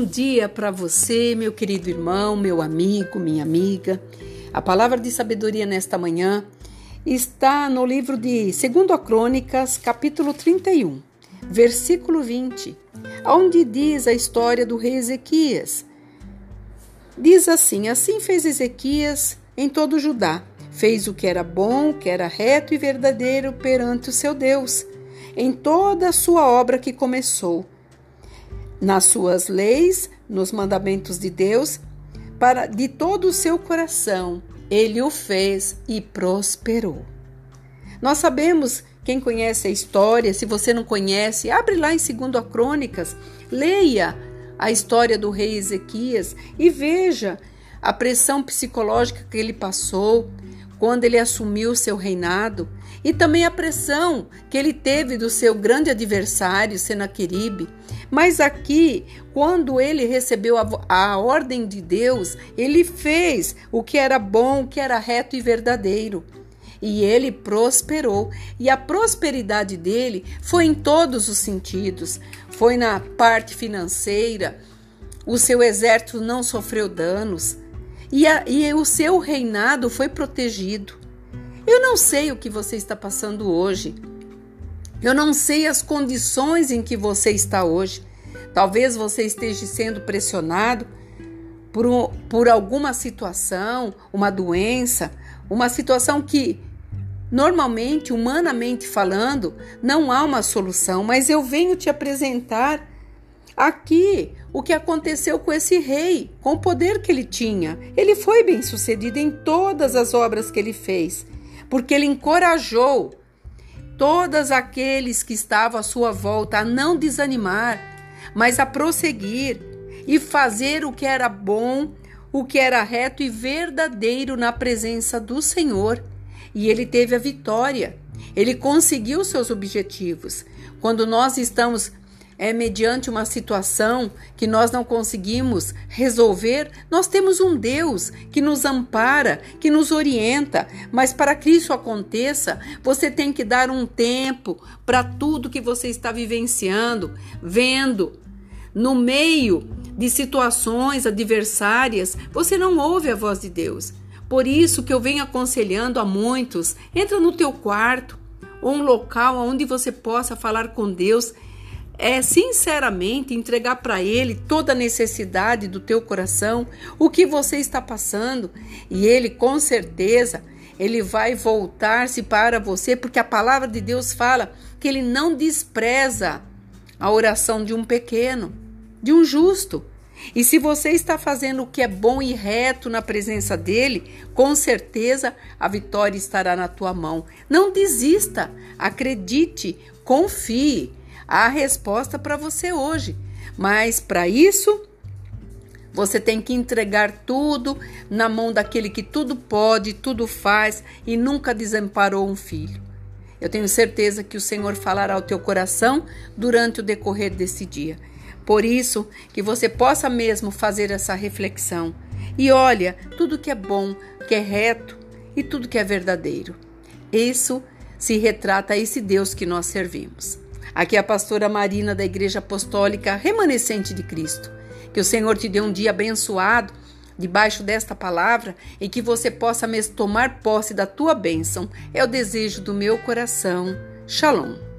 dia para você, meu querido irmão, meu amigo, minha amiga. A palavra de sabedoria nesta manhã está no livro de 2 Crônicas, capítulo 31, versículo 20, onde diz a história do rei Ezequias. Diz assim: Assim fez Ezequias em todo Judá. Fez o que era bom, que era reto e verdadeiro perante o seu Deus, em toda a sua obra que começou nas suas leis, nos mandamentos de Deus, para de todo o seu coração. Ele o fez e prosperou. Nós sabemos, quem conhece a história, se você não conhece, abre lá em 2 Crônicas, leia a história do rei Ezequias e veja a pressão psicológica que ele passou quando ele assumiu seu reinado e também a pressão que ele teve do seu grande adversário, Senaqueribe. Mas aqui, quando ele recebeu a, a ordem de Deus, ele fez o que era bom, o que era reto e verdadeiro e ele prosperou. E a prosperidade dele foi em todos os sentidos: foi na parte financeira, o seu exército não sofreu danos e, a, e o seu reinado foi protegido. Eu não sei o que você está passando hoje. Eu não sei as condições em que você está hoje. Talvez você esteja sendo pressionado por, por alguma situação, uma doença, uma situação que normalmente, humanamente falando, não há uma solução, mas eu venho te apresentar aqui o que aconteceu com esse rei, com o poder que ele tinha. Ele foi bem sucedido em todas as obras que ele fez porque ele encorajou todos aqueles que estavam à sua volta a não desanimar, mas a prosseguir e fazer o que era bom, o que era reto e verdadeiro na presença do Senhor. E ele teve a vitória. Ele conseguiu seus objetivos. Quando nós estamos é mediante uma situação que nós não conseguimos resolver, nós temos um Deus que nos ampara, que nos orienta, mas para que isso aconteça, você tem que dar um tempo para tudo que você está vivenciando, vendo. No meio de situações adversárias, você não ouve a voz de Deus. Por isso que eu venho aconselhando a muitos, entra no teu quarto, ou um local onde você possa falar com Deus é sinceramente entregar para Ele toda a necessidade do teu coração, o que você está passando, e Ele com certeza ele vai voltar-se para você, porque a palavra de Deus fala que ele não despreza a oração de um pequeno, de um justo. E se você está fazendo o que é bom e reto na presença dele, com certeza a vitória estará na tua mão. Não desista, acredite, confie a resposta para você hoje. Mas para isso, você tem que entregar tudo na mão daquele que tudo pode, tudo faz e nunca desamparou um filho. Eu tenho certeza que o Senhor falará ao teu coração durante o decorrer desse dia. Por isso, que você possa mesmo fazer essa reflexão. E olha, tudo que é bom, que é reto e tudo que é verdadeiro. Isso se retrata esse Deus que nós servimos. Aqui é a pastora Marina da Igreja Apostólica Remanescente de Cristo. Que o Senhor te dê um dia abençoado debaixo desta palavra e que você possa mesmo tomar posse da tua bênção. É o desejo do meu coração. Shalom.